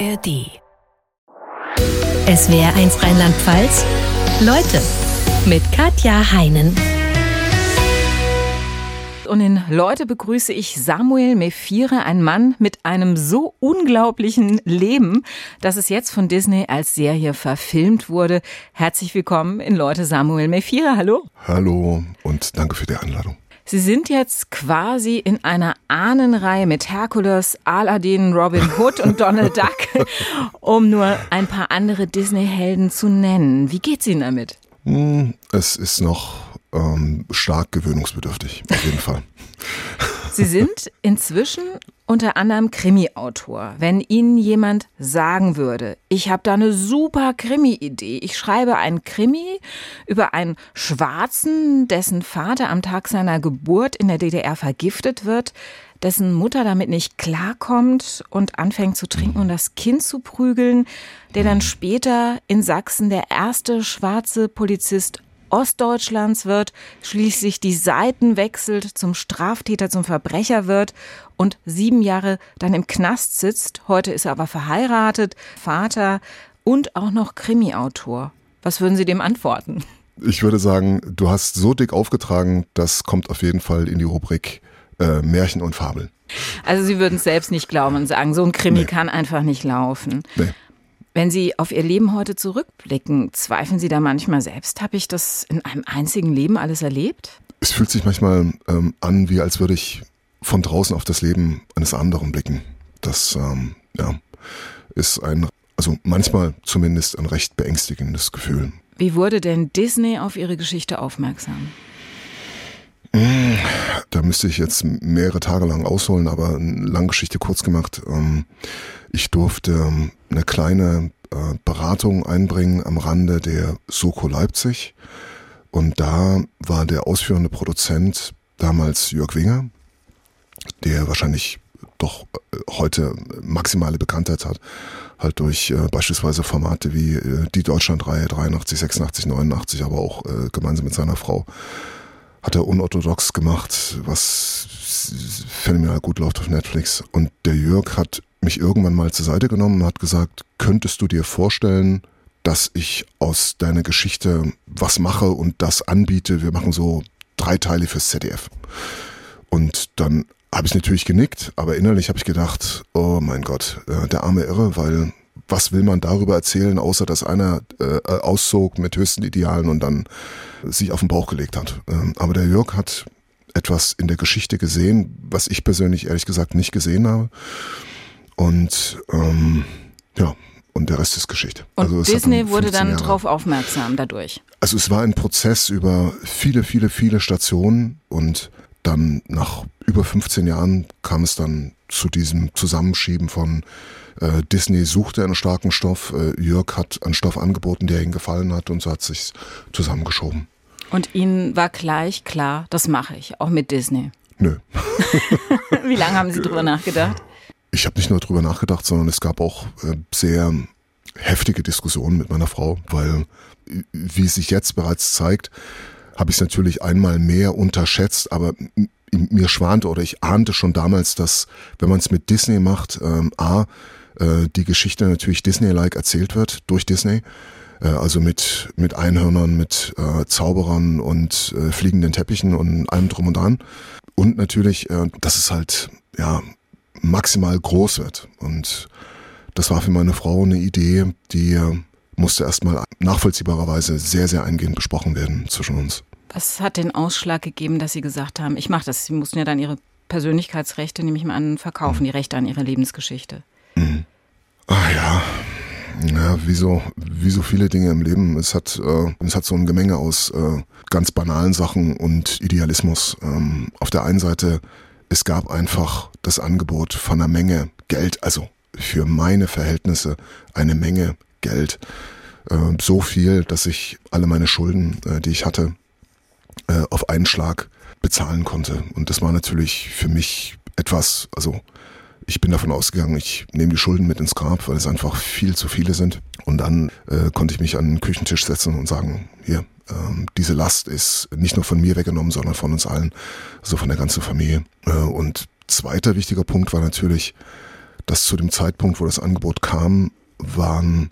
ARD. Es wäre eins Rheinland-Pfalz. Leute mit Katja Heinen. Und in Leute begrüße ich Samuel Mephire, ein Mann mit einem so unglaublichen Leben, dass es jetzt von Disney als Serie verfilmt wurde. Herzlich willkommen in Leute Samuel Mephire. Hallo. Hallo und danke für die Einladung. Sie sind jetzt quasi in einer Ahnenreihe mit Herkules, Aladdin, Robin Hood und Donald Duck, um nur ein paar andere Disney-Helden zu nennen. Wie geht's Ihnen damit? Hm, es ist noch ähm, stark gewöhnungsbedürftig, auf jeden Fall. Sie sind inzwischen unter anderem Krimi-Autor. Wenn Ihnen jemand sagen würde, ich habe da eine super Krimi-Idee, ich schreibe ein Krimi über einen Schwarzen, dessen Vater am Tag seiner Geburt in der DDR vergiftet wird, dessen Mutter damit nicht klarkommt und anfängt zu trinken und das Kind zu prügeln, der dann später in Sachsen der erste schwarze Polizist Ostdeutschlands wird, schließlich die Seiten wechselt, zum Straftäter, zum Verbrecher wird und sieben Jahre dann im Knast sitzt. Heute ist er aber verheiratet, Vater und auch noch Krimi-Autor. Was würden Sie dem antworten? Ich würde sagen, du hast so dick aufgetragen, das kommt auf jeden Fall in die Rubrik äh, Märchen und Fabeln. Also Sie würden es selbst nicht glauben und sagen, so ein Krimi nee. kann einfach nicht laufen. Nee. Wenn Sie auf Ihr Leben heute zurückblicken, zweifeln Sie da manchmal selbst? Habe ich das in einem einzigen Leben alles erlebt? Es fühlt sich manchmal ähm, an, wie als würde ich von draußen auf das Leben eines anderen blicken. Das ähm, ja, ist ein, also manchmal zumindest ein recht beängstigendes Gefühl. Wie wurde denn Disney auf Ihre Geschichte aufmerksam? Da müsste ich jetzt mehrere Tage lang ausholen, aber eine lange Geschichte kurz gemacht. Ähm, ich durfte ähm, eine kleine äh, Beratung einbringen am Rande der Soko Leipzig. Und da war der ausführende Produzent damals Jörg Winger, der wahrscheinlich doch äh, heute maximale Bekanntheit hat, halt durch äh, beispielsweise Formate wie die Deutschlandreihe 83, 86, 89, aber auch gemeinsam mit seiner Frau hat er unorthodox gemacht, was phänomenal gut läuft auf Netflix. Und der Jörg hat mich irgendwann mal zur Seite genommen und hat gesagt, könntest du dir vorstellen, dass ich aus deiner Geschichte was mache und das anbiete? Wir machen so drei Teile fürs ZDF. Und dann habe ich natürlich genickt, aber innerlich habe ich gedacht, oh mein Gott, äh, der arme Irre, weil was will man darüber erzählen, außer dass einer äh, auszog mit höchsten Idealen und dann sich auf den Bauch gelegt hat. Ähm, aber der Jörg hat etwas in der Geschichte gesehen, was ich persönlich ehrlich gesagt nicht gesehen habe. Und ähm, ja, und der Rest ist Geschichte. Und also Disney wurde dann Jahre. drauf aufmerksam dadurch. Also es war ein Prozess über viele, viele, viele Stationen und dann nach über 15 Jahren kam es dann zu diesem Zusammenschieben von äh, Disney suchte einen starken Stoff, äh, Jörg hat einen Stoff angeboten, der ihm gefallen hat und so hat sich zusammengeschoben. Und Ihnen war gleich klar, das mache ich, auch mit Disney? Nö. Wie lange haben Sie drüber nachgedacht? Ich habe nicht nur drüber nachgedacht, sondern es gab auch äh, sehr heftige Diskussionen mit meiner Frau, weil, wie sich jetzt bereits zeigt, habe ich es natürlich einmal mehr unterschätzt, aber mir schwante oder ich ahnte schon damals, dass wenn man es mit Disney macht, ähm, a, äh, die Geschichte natürlich Disney-like erzählt wird durch Disney, äh, also mit, mit Einhörnern, mit äh, Zauberern und äh, fliegenden Teppichen und allem drum und dran. Und natürlich, äh, dass es halt, ja, maximal groß wird. Und das war für meine Frau eine Idee, die äh, musste erstmal nachvollziehbarerweise sehr, sehr eingehend besprochen werden zwischen uns. Was hat den Ausschlag gegeben, dass Sie gesagt haben, ich mache das? Sie mussten ja dann Ihre Persönlichkeitsrechte, nehme ich mal an, verkaufen, mhm. die Rechte an Ihre Lebensgeschichte. Mhm. Ah ja, ja, wie so, wie so viele Dinge im Leben. Es hat, äh, es hat so ein Gemenge aus äh, ganz banalen Sachen und Idealismus. Ähm, auf der einen Seite, es gab einfach das Angebot von einer Menge Geld, also für meine Verhältnisse eine Menge Geld. Äh, so viel, dass ich alle meine Schulden, äh, die ich hatte, äh, auf einen Schlag bezahlen konnte. Und das war natürlich für mich etwas, also ich bin davon ausgegangen, ich nehme die Schulden mit ins Grab, weil es einfach viel zu viele sind. Und dann äh, konnte ich mich an den Küchentisch setzen und sagen, hier, ähm, diese Last ist nicht nur von mir weggenommen, sondern von uns allen, also von der ganzen Familie. Äh, und zweiter wichtiger Punkt war natürlich, dass zu dem Zeitpunkt, wo das Angebot kam, waren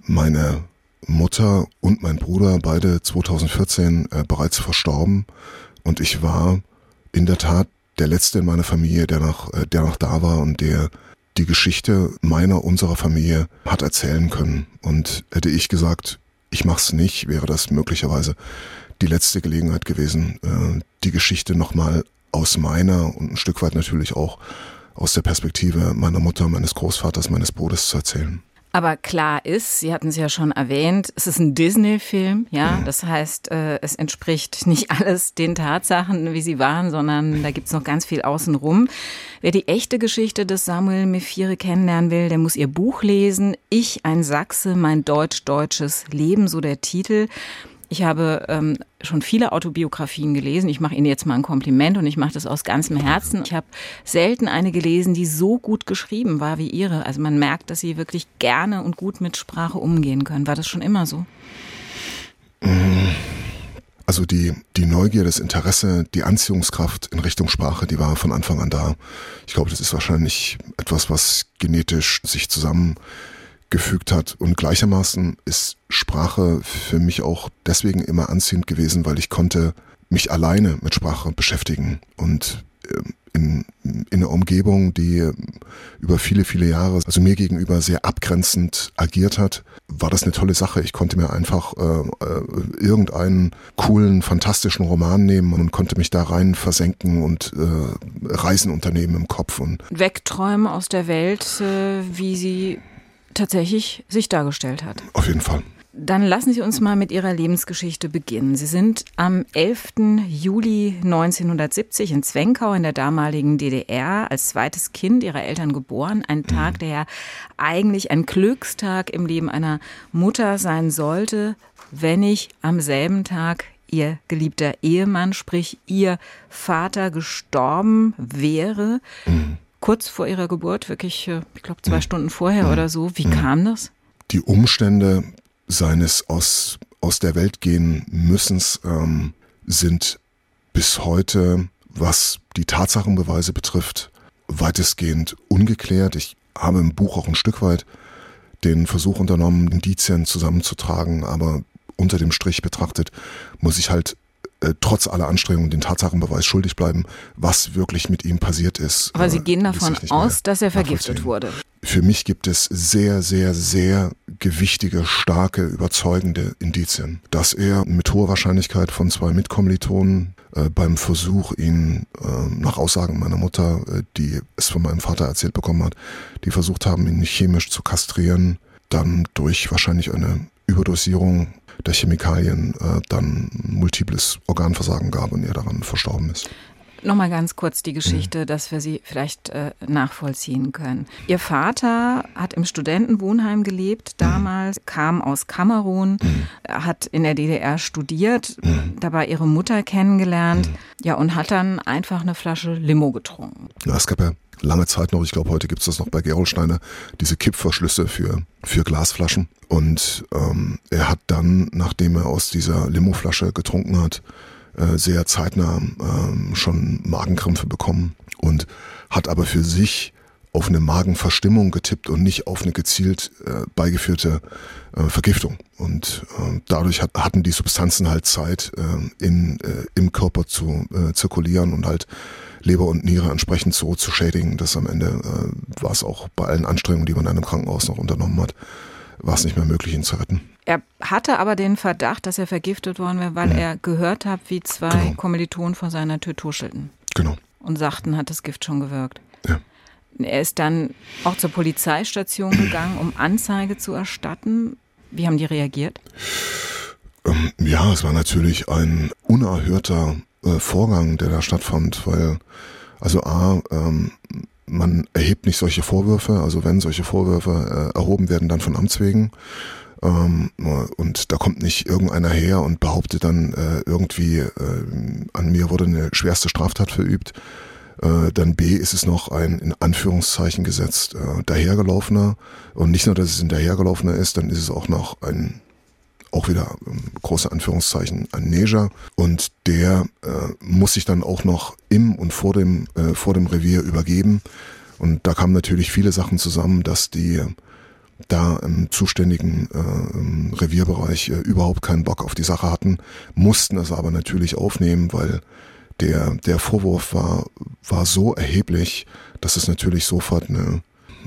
meine Mutter und mein Bruder, beide 2014 äh, bereits verstorben. Und ich war in der Tat der Letzte in meiner Familie, der noch, äh, der noch da war und der die Geschichte meiner, unserer Familie hat erzählen können. Und hätte ich gesagt, ich mach's nicht, wäre das möglicherweise die letzte Gelegenheit gewesen, äh, die Geschichte nochmal aus meiner und ein Stück weit natürlich auch aus der Perspektive meiner Mutter, meines Großvaters, meines Bruders zu erzählen. Aber klar ist, Sie hatten es ja schon erwähnt, es ist ein Disney-Film, ja. Das heißt, äh, es entspricht nicht alles den Tatsachen, wie sie waren, sondern da gibt's noch ganz viel außenrum. Wer die echte Geschichte des Samuel Mephire kennenlernen will, der muss ihr Buch lesen. Ich, ein Sachse, mein deutsch-deutsches Leben, so der Titel. Ich habe ähm, schon viele Autobiografien gelesen. Ich mache Ihnen jetzt mal ein Kompliment und ich mache das aus ganzem Herzen. Ich habe selten eine gelesen, die so gut geschrieben war wie Ihre. Also man merkt, dass Sie wirklich gerne und gut mit Sprache umgehen können. War das schon immer so? Also die, die Neugier, das Interesse, die Anziehungskraft in Richtung Sprache, die war von Anfang an da. Ich glaube, das ist wahrscheinlich etwas, was genetisch sich zusammen gefügt hat. Und gleichermaßen ist Sprache für mich auch deswegen immer anziehend gewesen, weil ich konnte mich alleine mit Sprache beschäftigen und ähm, in, in einer Umgebung, die über viele, viele Jahre, also mir gegenüber sehr abgrenzend agiert hat, war das eine tolle Sache. Ich konnte mir einfach äh, äh, irgendeinen coolen, fantastischen Roman nehmen und konnte mich da rein versenken und äh, Reisen unternehmen im Kopf. Und Wegträumen aus der Welt, äh, wie sie tatsächlich sich dargestellt hat. Auf jeden Fall. Dann lassen Sie uns mal mit Ihrer Lebensgeschichte beginnen. Sie sind am 11. Juli 1970 in Zwenkau in der damaligen DDR als zweites Kind Ihrer Eltern geboren. Ein Tag, mhm. der ja eigentlich ein Glückstag im Leben einer Mutter sein sollte, wenn ich am selben Tag Ihr geliebter Ehemann, sprich Ihr Vater, gestorben wäre. Mhm kurz vor ihrer Geburt, wirklich, äh, ich glaube, zwei mhm. Stunden vorher mhm. oder so. Wie mhm. kam das? Die Umstände seines aus, aus der Welt gehen Müssens ähm, sind bis heute, was die Tatsachenbeweise betrifft, weitestgehend ungeklärt. Ich habe im Buch auch ein Stück weit den Versuch unternommen, Indizien zusammenzutragen, aber unter dem Strich betrachtet muss ich halt äh, trotz aller Anstrengungen den Tatsachenbeweis schuldig bleiben, was wirklich mit ihm passiert ist. Aber Sie äh, gehen davon aus, dass er vergiftet wurde. Für mich gibt es sehr, sehr, sehr gewichtige, starke, überzeugende Indizien, dass er mit hoher Wahrscheinlichkeit von zwei Mitkommilitonen äh, beim Versuch, ihn äh, nach Aussagen meiner Mutter, die es von meinem Vater erzählt bekommen hat, die versucht haben, ihn chemisch zu kastrieren, dann durch wahrscheinlich eine Überdosierung der Chemikalien äh, dann multiples Organversagen gab und er daran verstorben ist. Nochmal ganz kurz die Geschichte, mhm. dass wir sie vielleicht äh, nachvollziehen können. Ihr Vater hat im Studentenwohnheim gelebt, damals, mhm. kam aus Kamerun, mhm. hat in der DDR studiert, dabei ihre Mutter kennengelernt, ja, und hat dann einfach eine Flasche Limo getrunken. Ja, es gab ja lange Zeit noch, ich glaube, heute gibt es das noch bei Gerolsteiner, diese Kippverschlüsse für, für Glasflaschen. Und ähm, er hat dann, nachdem er aus dieser Limoflasche getrunken hat, äh, sehr zeitnah äh, schon Magenkrämpfe bekommen und hat aber für sich auf eine Magenverstimmung getippt und nicht auf eine gezielt äh, beigeführte äh, Vergiftung. Und äh, dadurch hat, hatten die Substanzen halt Zeit, äh, in, äh, im Körper zu äh, zirkulieren und halt Leber und Niere entsprechend so zu schädigen, dass am Ende äh, war es auch bei allen Anstrengungen, die man in einem Krankenhaus noch unternommen hat, war es nicht mehr möglich, ihn zu retten. Er hatte aber den Verdacht, dass er vergiftet worden wäre, weil mhm. er gehört hat, wie zwei genau. Kommilitonen vor seiner Tür tuschelten. Genau. Und sagten, hat das Gift schon gewirkt. Ja. Er ist dann auch zur Polizeistation gegangen, um Anzeige zu erstatten. Wie haben die reagiert? Ähm, ja, es war natürlich ein unerhörter äh, Vorgang, der da stattfand, weil also A, ähm, man erhebt nicht solche Vorwürfe, also wenn solche Vorwürfe äh, erhoben werden, dann von Amts wegen. Ähm, und da kommt nicht irgendeiner her und behauptet dann äh, irgendwie, äh, an mir wurde eine schwerste Straftat verübt. Äh, dann B ist es noch ein in Anführungszeichen gesetzt äh, dahergelaufener. Und nicht nur, dass es ein dahergelaufener ist, dann ist es auch noch ein auch wieder ähm, große Anführungszeichen ein Neger und der äh, muss sich dann auch noch im und vor dem äh, vor dem Revier übergeben Und da kamen natürlich viele Sachen zusammen, dass die da im zuständigen äh, Revierbereich äh, überhaupt keinen Bock auf die Sache hatten, mussten es aber natürlich aufnehmen, weil der, der Vorwurf war, war so erheblich, dass es natürlich sofort eine,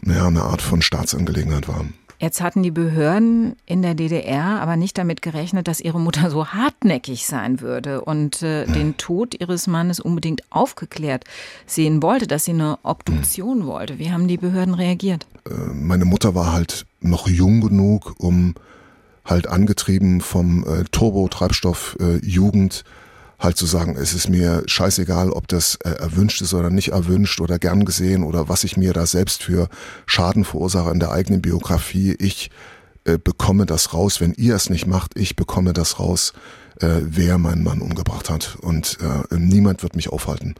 ja, eine Art von Staatsangelegenheit war. Jetzt hatten die Behörden in der DDR aber nicht damit gerechnet, dass ihre Mutter so hartnäckig sein würde und äh, den Tod ihres Mannes unbedingt aufgeklärt sehen wollte, dass sie eine Obduktion wollte. Wie haben die Behörden reagiert? Äh, meine Mutter war halt noch jung genug, um halt angetrieben vom äh, Turbo-Treibstoff äh, Jugend halt zu sagen, es ist mir scheißegal, ob das äh, erwünscht ist oder nicht erwünscht oder gern gesehen oder was ich mir da selbst für Schaden verursache in der eigenen Biografie. Ich äh, bekomme das raus. Wenn ihr es nicht macht, ich bekomme das raus äh, wer meinen Mann umgebracht hat. Und äh, niemand wird mich aufhalten.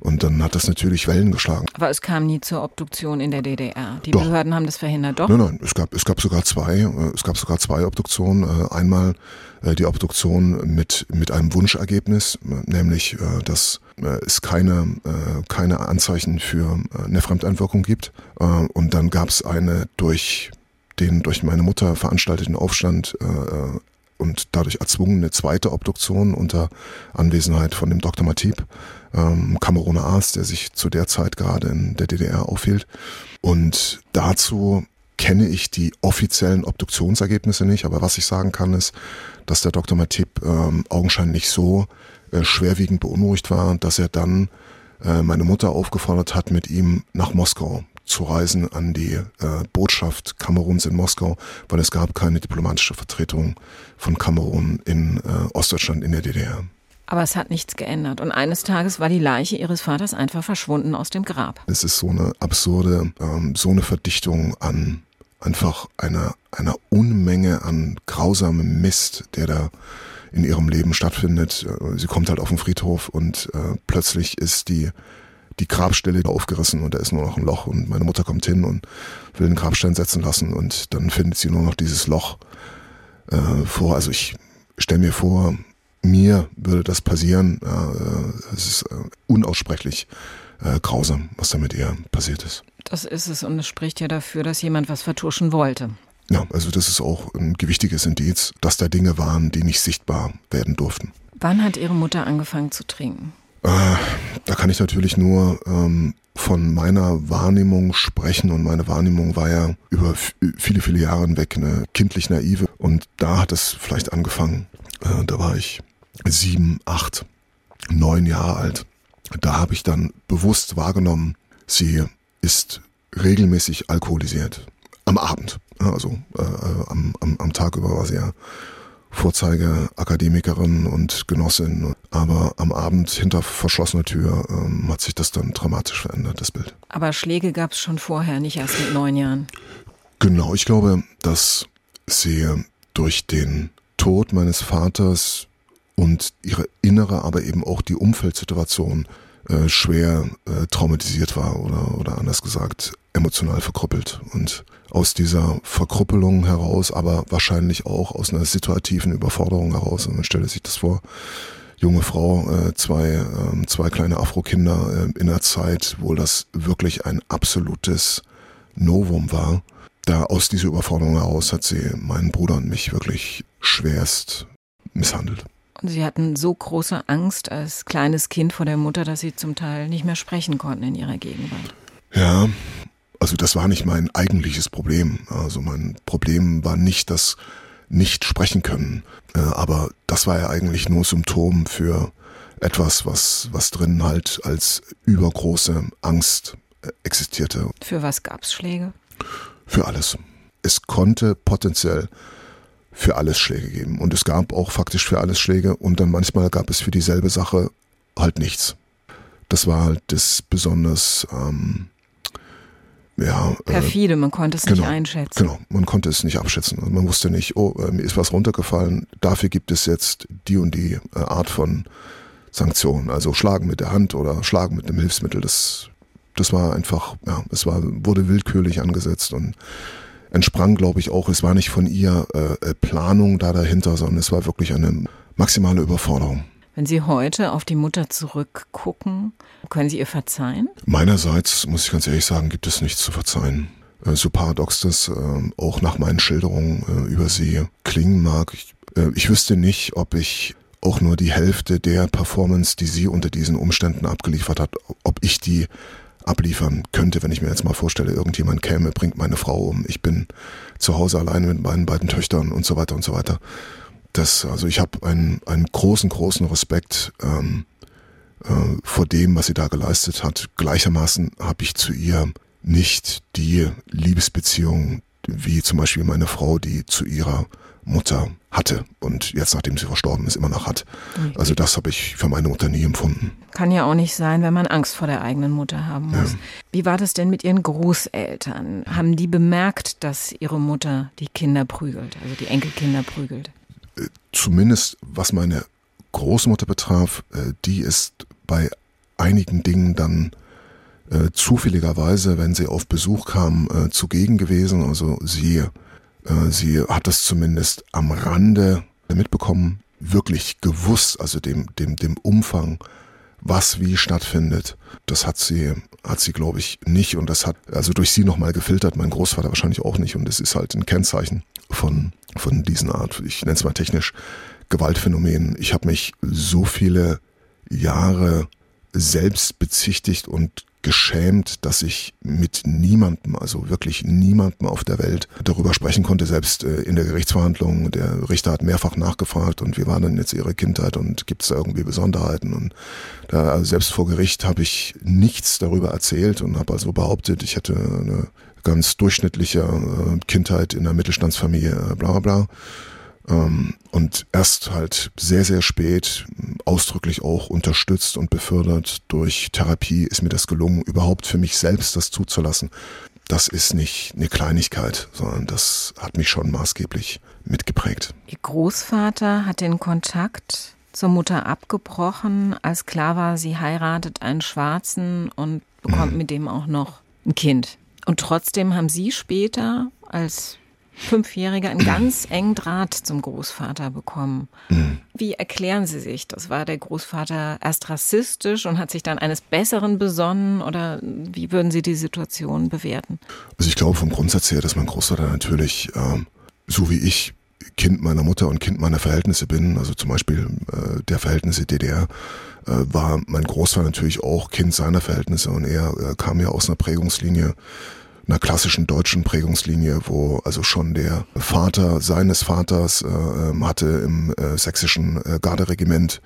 Und dann hat das natürlich Wellen geschlagen. Aber es kam nie zur Obduktion in der DDR. Die Doch. Behörden haben das verhindert, doch? Nein, nein, es gab, es gab sogar zwei, äh, es gab sogar zwei Obduktionen. Äh, einmal äh, die Obduktion mit, mit einem Wunschergebnis, äh, nämlich, äh, dass äh, es keine, äh, keine Anzeichen für äh, eine Fremdeinwirkung gibt. Äh, und dann gab es eine durch den durch meine Mutter veranstalteten Aufstand äh, äh und dadurch erzwungene zweite Obduktion unter Anwesenheit von dem Dr. Matip, ähm, Kameruner Arzt, der sich zu der Zeit gerade in der DDR aufhielt. Und dazu kenne ich die offiziellen Obduktionsergebnisse nicht, aber was ich sagen kann, ist, dass der Dr. Matip ähm, augenscheinlich so äh, schwerwiegend beunruhigt war, dass er dann äh, meine Mutter aufgefordert hat, mit ihm nach Moskau zu reisen an die äh, Botschaft Kameruns in Moskau, weil es gab keine diplomatische Vertretung von Kamerun in äh, Ostdeutschland in der DDR. Aber es hat nichts geändert. Und eines Tages war die Leiche ihres Vaters einfach verschwunden aus dem Grab. Es ist so eine absurde, ähm, so eine Verdichtung an einfach einer, einer Unmenge an grausamem Mist, der da in ihrem Leben stattfindet. Äh, sie kommt halt auf den Friedhof und äh, plötzlich ist die die Grabstelle aufgerissen und da ist nur noch ein Loch und meine Mutter kommt hin und will einen Grabstein setzen lassen und dann findet sie nur noch dieses Loch äh, vor. Also ich stelle mir vor, mir würde das passieren. Äh, es ist äh, unaussprechlich äh, grausam, was da mit ihr passiert ist. Das ist es und es spricht ja dafür, dass jemand was vertuschen wollte. Ja, also das ist auch ein gewichtiges Indiz, dass da Dinge waren, die nicht sichtbar werden durften. Wann hat Ihre Mutter angefangen zu trinken? Äh, da kann ich natürlich nur ähm, von meiner Wahrnehmung sprechen und meine Wahrnehmung war ja über viele, viele Jahre hinweg eine kindlich naive und da hat es vielleicht angefangen. Äh, da war ich sieben, acht, neun Jahre alt. Da habe ich dann bewusst wahrgenommen, sie ist regelmäßig alkoholisiert. Am Abend. Also äh, äh am, am, am Tag über war sie ja Vorzeigeakademikerin und Genossin. Aber am Abend hinter verschlossener Tür ähm, hat sich das dann dramatisch verändert, das Bild. Aber Schläge gab es schon vorher, nicht erst mit neun Jahren. Genau, ich glaube, dass sie durch den Tod meines Vaters und ihre innere, aber eben auch die Umfeldsituation äh, schwer äh, traumatisiert war oder, oder anders gesagt emotional verkrüppelt. Und aus dieser Verkrüppelung heraus, aber wahrscheinlich auch aus einer situativen Überforderung heraus, und man stelle sich das vor, junge Frau, äh, zwei, äh, zwei kleine Afro-Kinder äh, in einer Zeit, wo das wirklich ein absolutes Novum war. Da aus dieser Überforderung heraus hat sie meinen Bruder und mich wirklich schwerst misshandelt. Und Sie hatten so große Angst als kleines Kind vor der Mutter, dass Sie zum Teil nicht mehr sprechen konnten in Ihrer Gegenwart. Ja, also das war nicht mein eigentliches Problem. Also mein Problem war nicht das nicht sprechen können, äh, aber das war ja eigentlich nur Symptom für etwas, was, was drin halt als übergroße Angst äh, existierte. Für was gab's Schläge? Für alles. Es konnte potenziell für alles Schläge geben. Und es gab auch faktisch für alles Schläge und dann manchmal gab es für dieselbe Sache halt nichts. Das war halt das besonders ähm, ja, äh, Perfide, äh, man konnte es genau, nicht einschätzen. Genau, man konnte es nicht abschätzen. Und man wusste nicht, oh, äh, mir ist was runtergefallen, dafür gibt es jetzt die und die äh, Art von Sanktionen. Also schlagen mit der Hand oder schlagen mit einem Hilfsmittel. Das, das war einfach, ja, es war, wurde willkürlich angesetzt und entsprang, glaube ich, auch, es war nicht von ihr äh, äh, Planung da dahinter, sondern es war wirklich eine maximale Überforderung. Wenn Sie heute auf die Mutter zurückgucken, können Sie ihr verzeihen? Meinerseits, muss ich ganz ehrlich sagen, gibt es nichts zu verzeihen. Äh, so paradox das äh, auch nach meinen Schilderungen äh, über sie klingen mag. Ich, ich wüsste nicht, ob ich auch nur die Hälfte der Performance, die sie unter diesen Umständen abgeliefert hat, ob ich die abliefern könnte, wenn ich mir jetzt mal vorstelle, irgendjemand käme, bringt meine Frau um, ich bin zu Hause alleine mit meinen beiden Töchtern und so weiter und so weiter. Das, also ich habe einen, einen großen, großen Respekt ähm, äh, vor dem, was sie da geleistet hat. Gleichermaßen habe ich zu ihr nicht die Liebesbeziehung wie zum Beispiel meine Frau, die zu ihrer Mutter hatte und jetzt, nachdem sie verstorben ist, immer noch hat. Also das habe ich für meine Mutter nie empfunden. Kann ja auch nicht sein, wenn man Angst vor der eigenen Mutter haben muss. Ja. Wie war das denn mit Ihren Großeltern? Haben die bemerkt, dass Ihre Mutter die Kinder prügelt, also die Enkelkinder prügelt? Äh, zumindest was meine Großmutter betraf, äh, die ist bei einigen Dingen dann äh, zufälligerweise, wenn sie auf Besuch kam, äh, zugegen gewesen. Also sie, sie hat das zumindest am Rande mitbekommen, wirklich gewusst, also dem, dem, dem Umfang, was wie stattfindet. Das hat sie, hat sie, glaube ich, nicht und das hat also durch sie nochmal gefiltert, mein Großvater wahrscheinlich auch nicht und es ist halt ein Kennzeichen von, von diesen Art, ich nenne es mal technisch, Gewaltphänomenen. Ich habe mich so viele Jahre selbst bezichtigt und geschämt, dass ich mit niemandem, also wirklich niemandem auf der Welt darüber sprechen konnte, selbst äh, in der Gerichtsverhandlung. Der Richter hat mehrfach nachgefragt und wie war denn jetzt ihre Kindheit und gibt es da irgendwie Besonderheiten? Und da, also selbst vor Gericht habe ich nichts darüber erzählt und habe also behauptet, ich hätte eine ganz durchschnittliche äh, Kindheit in einer Mittelstandsfamilie, äh, bla bla bla. Ähm, und erst halt sehr, sehr spät, ausdrücklich auch unterstützt und befördert durch Therapie, ist mir das gelungen, überhaupt für mich selbst das zuzulassen. Das ist nicht eine Kleinigkeit, sondern das hat mich schon maßgeblich mitgeprägt. Ihr Großvater hat den Kontakt zur Mutter abgebrochen, als klar war, sie heiratet einen Schwarzen und bekommt mhm. mit dem auch noch ein Kind. Und trotzdem haben Sie später als Fünfjähriger einen ganz engen Draht zum Großvater bekommen. Wie erklären Sie sich? Das war der Großvater erst rassistisch und hat sich dann eines Besseren besonnen oder wie würden Sie die Situation bewerten? Also ich glaube vom Grundsatz her, dass mein Großvater natürlich, äh, so wie ich, Kind meiner Mutter und Kind meiner Verhältnisse bin, also zum Beispiel äh, der Verhältnisse DDR, äh, war mein Großvater natürlich auch Kind seiner Verhältnisse und er äh, kam ja aus einer Prägungslinie einer klassischen deutschen Prägungslinie, wo also schon der Vater seines Vaters äh, ähm, hatte im äh, sächsischen äh, Garderegiment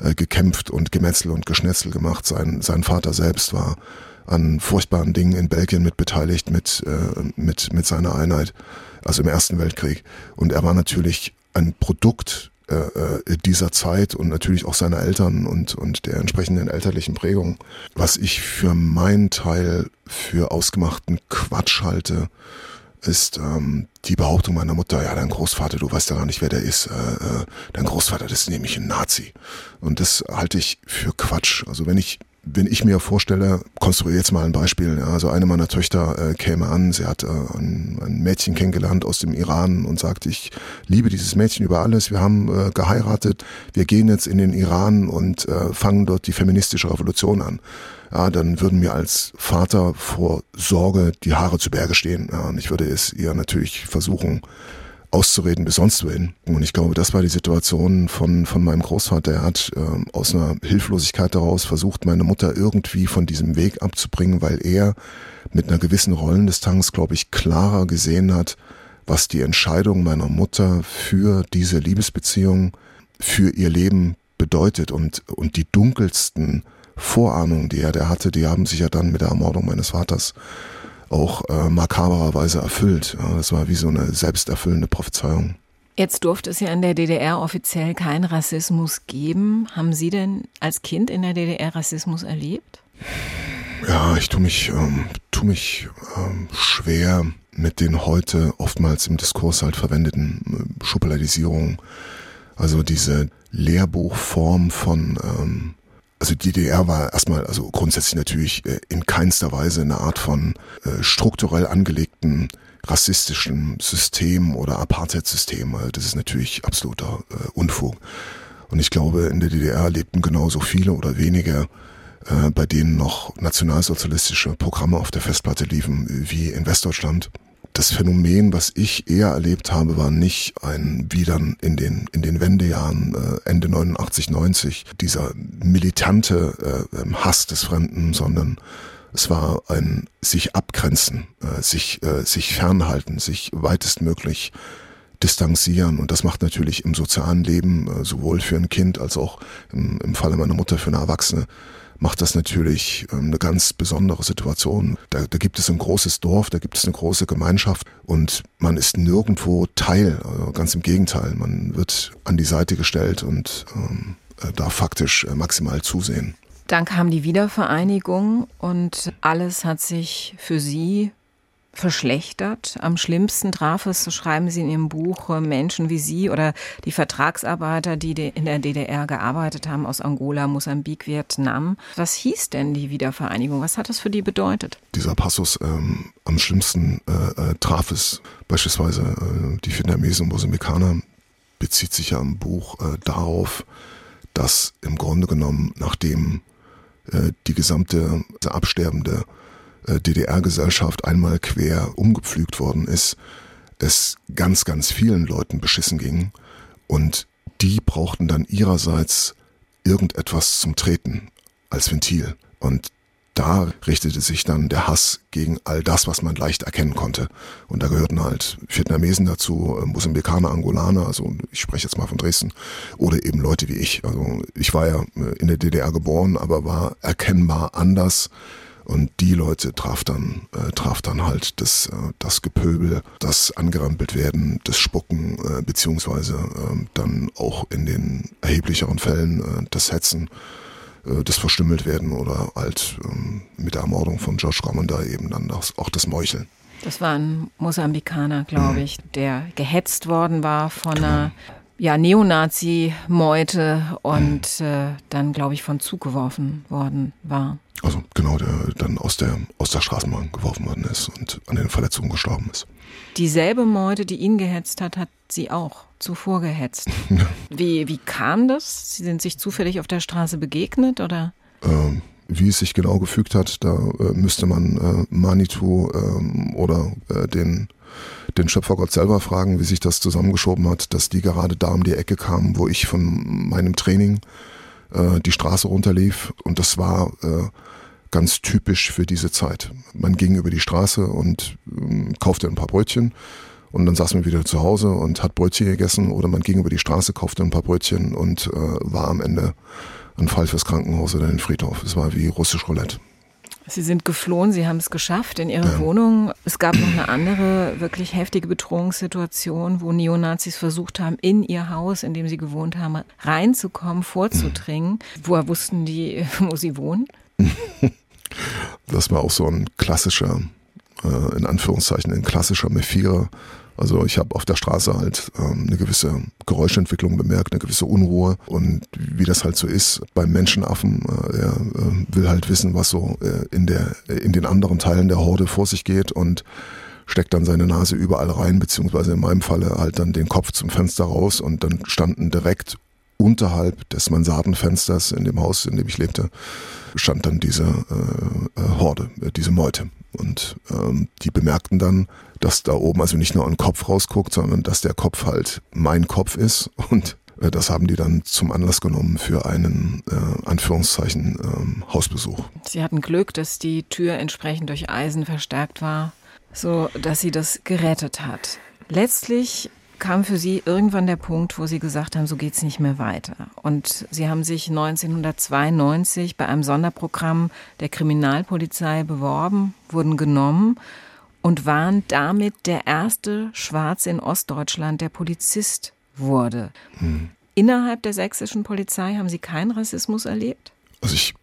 äh, gekämpft und Gemetzel und Geschnetzel gemacht. Sein, sein Vater selbst war an furchtbaren Dingen in Belgien mit beteiligt mit, äh, mit, mit seiner Einheit, also im Ersten Weltkrieg. Und er war natürlich ein Produkt äh, äh, dieser Zeit und natürlich auch seiner Eltern und, und der entsprechenden elterlichen Prägung. Was ich für meinen Teil für ausgemachten Quatsch halte, ist ähm, die Behauptung meiner Mutter, ja, dein Großvater, du weißt ja gar nicht, wer der ist. Äh, äh, dein Großvater, das ist nämlich ein Nazi. Und das halte ich für Quatsch. Also wenn ich wenn ich mir vorstelle, konstruiere jetzt mal ein Beispiel, ja, also eine meiner Töchter äh, käme an, sie hat äh, ein, ein, Mädchen kennengelernt aus dem Iran und sagt, ich liebe dieses Mädchen über alles, wir haben äh, geheiratet, wir gehen jetzt in den Iran und äh, fangen dort die feministische Revolution an. Ja, dann würden mir als Vater vor Sorge die Haare zu Berge stehen. Ja, und ich würde es ihr natürlich versuchen, auszureden bis sonst wohin. Und ich glaube, das war die Situation von, von meinem Großvater. Er hat äh, aus einer Hilflosigkeit daraus versucht, meine Mutter irgendwie von diesem Weg abzubringen, weil er mit einer gewissen Rollendistanz, glaube ich, klarer gesehen hat, was die Entscheidung meiner Mutter für diese Liebesbeziehung, für ihr Leben bedeutet. Und, und die dunkelsten Vorahnungen, die er da hatte, die haben sich ja dann mit der Ermordung meines Vaters auch äh, makabererweise erfüllt. Ja, das war wie so eine selbsterfüllende Prophezeiung. Jetzt durfte es ja in der DDR offiziell keinen Rassismus geben. Haben Sie denn als Kind in der DDR Rassismus erlebt? Ja, ich tue mich, ähm, tu mich ähm, schwer mit den heute oftmals im Diskurs halt verwendeten äh, Schubladisierungen. Also diese Lehrbuchform von ähm, also die DDR war erstmal, also grundsätzlich natürlich äh, in keinster Weise eine Art von äh, strukturell angelegten rassistischen System oder Apartheid-System. Das ist natürlich absoluter äh, Unfug. Und ich glaube, in der DDR lebten genauso viele oder wenige, äh, bei denen noch nationalsozialistische Programme auf der Festplatte liefen wie in Westdeutschland. Das Phänomen, was ich eher erlebt habe, war nicht ein, wie dann in den, in den Wendejahren, äh, Ende 89, 90, dieser militante äh, Hass des Fremden, sondern es war ein sich abgrenzen, äh, sich, äh, sich fernhalten, sich weitestmöglich distanzieren. Und das macht natürlich im sozialen Leben, äh, sowohl für ein Kind als auch im, im Falle meiner Mutter für eine Erwachsene, macht das natürlich ähm, eine ganz besondere Situation. Da, da gibt es ein großes Dorf, da gibt es eine große Gemeinschaft und man ist nirgendwo Teil, also ganz im Gegenteil, man wird an die Seite gestellt und ähm, äh, darf faktisch äh, maximal zusehen. Dann kam die Wiedervereinigung und alles hat sich für Sie verschlechtert. Am schlimmsten traf es, so schreiben Sie in Ihrem Buch, Menschen wie Sie oder die Vertragsarbeiter, die in der DDR gearbeitet haben, aus Angola, Mosambik, Vietnam. Was hieß denn die Wiedervereinigung? Was hat das für die bedeutet? Dieser Passus ähm, am schlimmsten äh, äh, traf es beispielsweise äh, die Vietnamesen und Mosambikaner, bezieht sich ja im Buch äh, darauf, dass im Grunde genommen, nachdem äh, die gesamte absterbende äh, DDR-Gesellschaft einmal quer umgepflügt worden ist, es ganz, ganz vielen Leuten beschissen ging und die brauchten dann ihrerseits irgendetwas zum Treten als Ventil. Und da richtete sich dann der Hass gegen all das, was man leicht erkennen konnte. Und da gehörten halt Vietnamesen dazu, äh, Mosambikaner, Angolaner, also ich spreche jetzt mal von Dresden, oder eben Leute wie ich. Also ich war ja äh, in der DDR geboren, aber war erkennbar anders und die Leute traf dann, äh, traf dann halt das, äh, das Gepöbel, das angerampelt werden, das Spucken, äh, beziehungsweise äh, dann auch in den erheblicheren Fällen äh, das Hetzen, äh, das Verstümmelt werden oder halt ähm, mit der Ermordung von George Gorman da eben dann das, auch das Meucheln. Das war ein Mosambikaner, glaube mhm. ich, der gehetzt worden war von genau. einer ja, Neonazi-Meute und äh, dann, glaube ich, von Zug geworfen worden war. Also genau, der dann aus der, aus der Straßenbahn geworfen worden ist und an den Verletzungen gestorben ist. Dieselbe Meute, die ihn gehetzt hat, hat sie auch zuvor gehetzt. wie, wie kam das? Sie sind sich zufällig auf der Straße begegnet oder? Ähm, wie es sich genau gefügt hat, da äh, müsste man äh, Manitou ähm, oder äh, den den Schöpfergott selber fragen, wie sich das zusammengeschoben hat, dass die gerade da um die Ecke kamen, wo ich von meinem Training äh, die Straße runterlief. Und das war äh, ganz typisch für diese Zeit. Man ging über die Straße und äh, kaufte ein paar Brötchen. Und dann saß man wieder zu Hause und hat Brötchen gegessen oder man ging über die Straße, kaufte ein paar Brötchen und äh, war am Ende ein Fall fürs Krankenhaus oder den Friedhof. Es war wie russisch Roulette. Sie sind geflohen, Sie haben es geschafft in Ihre ja. Wohnung. Es gab noch eine andere wirklich heftige Bedrohungssituation, wo Neonazis versucht haben, in Ihr Haus, in dem Sie gewohnt haben, reinzukommen, vorzudringen. Mhm. Woher wussten die, wo Sie wohnen? Das war auch so ein klassischer, äh, in Anführungszeichen, ein klassischer Mephira also ich habe auf der Straße halt ähm, eine gewisse Geräuschentwicklung bemerkt, eine gewisse Unruhe und wie das halt so ist beim Menschenaffen, äh, er äh, will halt wissen, was so äh, in der in den anderen Teilen der Horde vor sich geht und steckt dann seine Nase überall rein, beziehungsweise in meinem Falle halt dann den Kopf zum Fenster raus und dann standen direkt unterhalb des Mansardenfensters in dem Haus, in dem ich lebte, stand dann diese äh, äh Horde, äh, diese Meute. Und ähm, die bemerkten dann, dass da oben also nicht nur ein Kopf rausguckt, sondern dass der Kopf halt mein Kopf ist. Und äh, das haben die dann zum Anlass genommen für einen, äh, Anführungszeichen, ähm, Hausbesuch. Sie hatten Glück, dass die Tür entsprechend durch Eisen verstärkt war, so dass sie das gerettet hat. Letztlich kam für Sie irgendwann der Punkt, wo Sie gesagt haben, so geht's nicht mehr weiter. Und Sie haben sich 1992 bei einem Sonderprogramm der Kriminalpolizei beworben, wurden genommen und waren damit der erste Schwarze in Ostdeutschland, der Polizist wurde. Hm. Innerhalb der sächsischen Polizei haben Sie keinen Rassismus erlebt? Also ich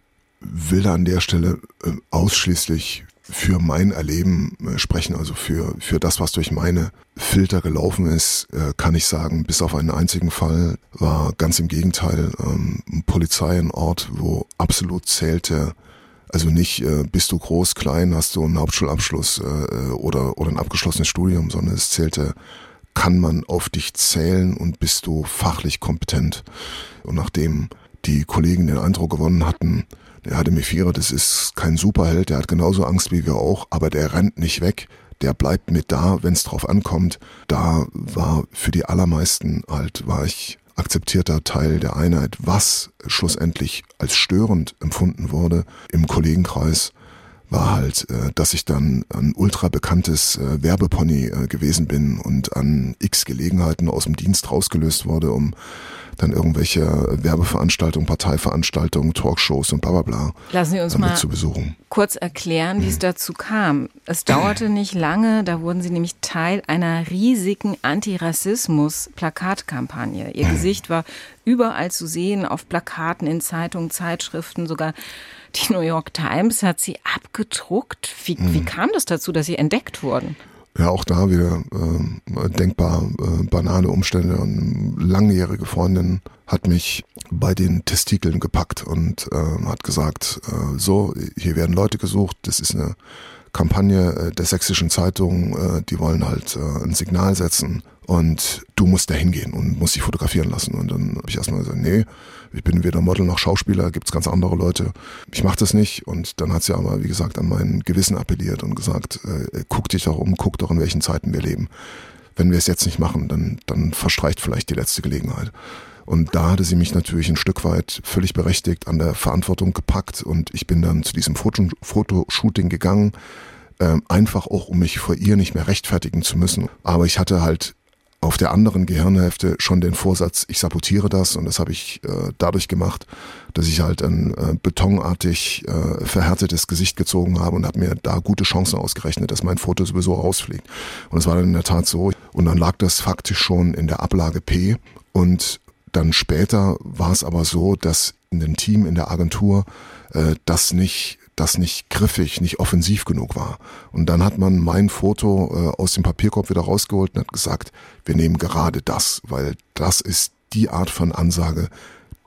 will an der Stelle äh, ausschließlich für mein Erleben äh, sprechen, also für, für das, was durch meine Filter gelaufen ist, äh, kann ich sagen, bis auf einen einzigen Fall war ganz im Gegenteil ähm, Polizei ein Ort, wo absolut zählte, also nicht äh, bist du groß, klein, hast du einen Hauptschulabschluss äh, oder, oder ein abgeschlossenes Studium, sondern es zählte kann man auf dich zählen und bist du fachlich kompetent. Und nachdem die Kollegen den Eindruck gewonnen hatten, der hatte Mephira, das ist kein Superheld, der hat genauso Angst wie wir auch, aber der rennt nicht weg, der bleibt mit da, wenn es drauf ankommt. Da war für die allermeisten halt, war ich akzeptierter Teil der Einheit, was schlussendlich als störend empfunden wurde im Kollegenkreis war halt, äh, dass ich dann ein ultra bekanntes äh, Werbepony äh, gewesen bin und an x Gelegenheiten aus dem Dienst rausgelöst wurde, um dann irgendwelche Werbeveranstaltungen, Parteiveranstaltungen, Talkshows und bla bla bla Lassen Sie uns mal zu besuchen. kurz erklären, wie es dazu kam. Es dauerte nicht lange, da wurden Sie nämlich Teil einer riesigen Antirassismus-Plakatkampagne. Ihr Gesicht war überall zu sehen, auf Plakaten, in Zeitungen, Zeitschriften, sogar die New York Times hat sie abgedruckt. Wie, mhm. wie kam das dazu, dass sie entdeckt wurden? Ja, auch da wieder äh, denkbar äh, banale Umstände. Eine langjährige Freundin hat mich bei den Testikeln gepackt und äh, hat gesagt, äh, so, hier werden Leute gesucht, das ist eine Kampagne äh, der sächsischen Zeitung, äh, die wollen halt ein Signal setzen und du musst da hingehen und musst dich fotografieren lassen. Und dann habe ich erstmal gesagt, nee, ich bin weder Model noch Schauspieler, gibt's ganz andere Leute. Ich mache das nicht. Und dann hat sie aber, wie gesagt, an mein Gewissen appelliert und gesagt, äh, guck dich doch um, guck doch, in welchen Zeiten wir leben. Wenn wir es jetzt nicht machen, dann, dann verstreicht vielleicht die letzte Gelegenheit. Und da hatte sie mich natürlich ein Stück weit völlig berechtigt an der Verantwortung gepackt und ich bin dann zu diesem Fotoshooting gegangen, äh, einfach auch, um mich vor ihr nicht mehr rechtfertigen zu müssen. Aber ich hatte halt auf der anderen Gehirnhälfte schon den Vorsatz, ich sabotiere das und das habe ich äh, dadurch gemacht, dass ich halt ein äh, betonartig äh, verhärtetes Gesicht gezogen habe und habe mir da gute Chancen ausgerechnet, dass mein Foto sowieso rausfliegt. Und es war dann in der Tat so. Und dann lag das faktisch schon in der Ablage P und dann später war es aber so, dass in dem Team, in der Agentur, äh, das nicht das nicht griffig, nicht offensiv genug war. Und dann hat man mein Foto äh, aus dem Papierkorb wieder rausgeholt und hat gesagt, wir nehmen gerade das, weil das ist die Art von Ansage,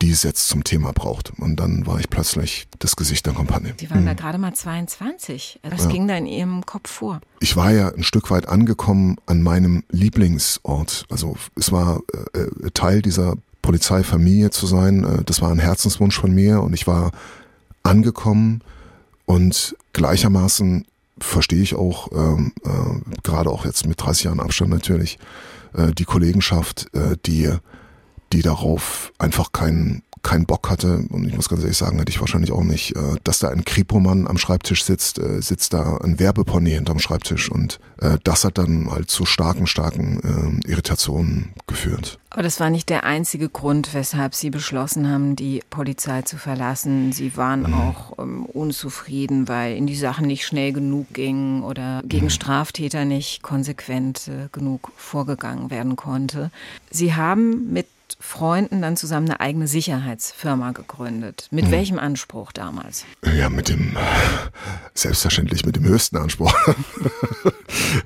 die es jetzt zum Thema braucht. Und dann war ich plötzlich das Gesicht der Kampagne. Sie waren mhm. da gerade mal 22. Was ja. ging da in Ihrem Kopf vor? Ich war ja ein Stück weit angekommen an meinem Lieblingsort. Also es war äh, äh Teil dieser Polizeifamilie zu sein. Äh, das war ein Herzenswunsch von mir und ich war angekommen und gleichermaßen verstehe ich auch, ähm, äh, gerade auch jetzt mit 30 Jahren Abstand natürlich, äh, die Kollegenschaft, äh, die, die darauf einfach keinen keinen Bock hatte, und ich muss ganz ehrlich sagen, hätte ich wahrscheinlich auch nicht, äh, dass da ein Kripomann am Schreibtisch sitzt, äh, sitzt da ein Werbepony hinterm Schreibtisch und äh, das hat dann halt zu starken, starken Irritationen geführt. Aber das war nicht der einzige Grund, weshalb Sie beschlossen haben, die Polizei zu verlassen. Sie waren mhm. auch ähm, unzufrieden, weil in die Sachen nicht schnell genug ging oder gegen mhm. Straftäter nicht konsequent äh, genug vorgegangen werden konnte. Sie haben mit Freunden dann zusammen eine eigene Sicherheitsfirma gegründet. Mit hm. welchem Anspruch damals? Ja, mit dem, selbstverständlich mit dem höchsten Anspruch.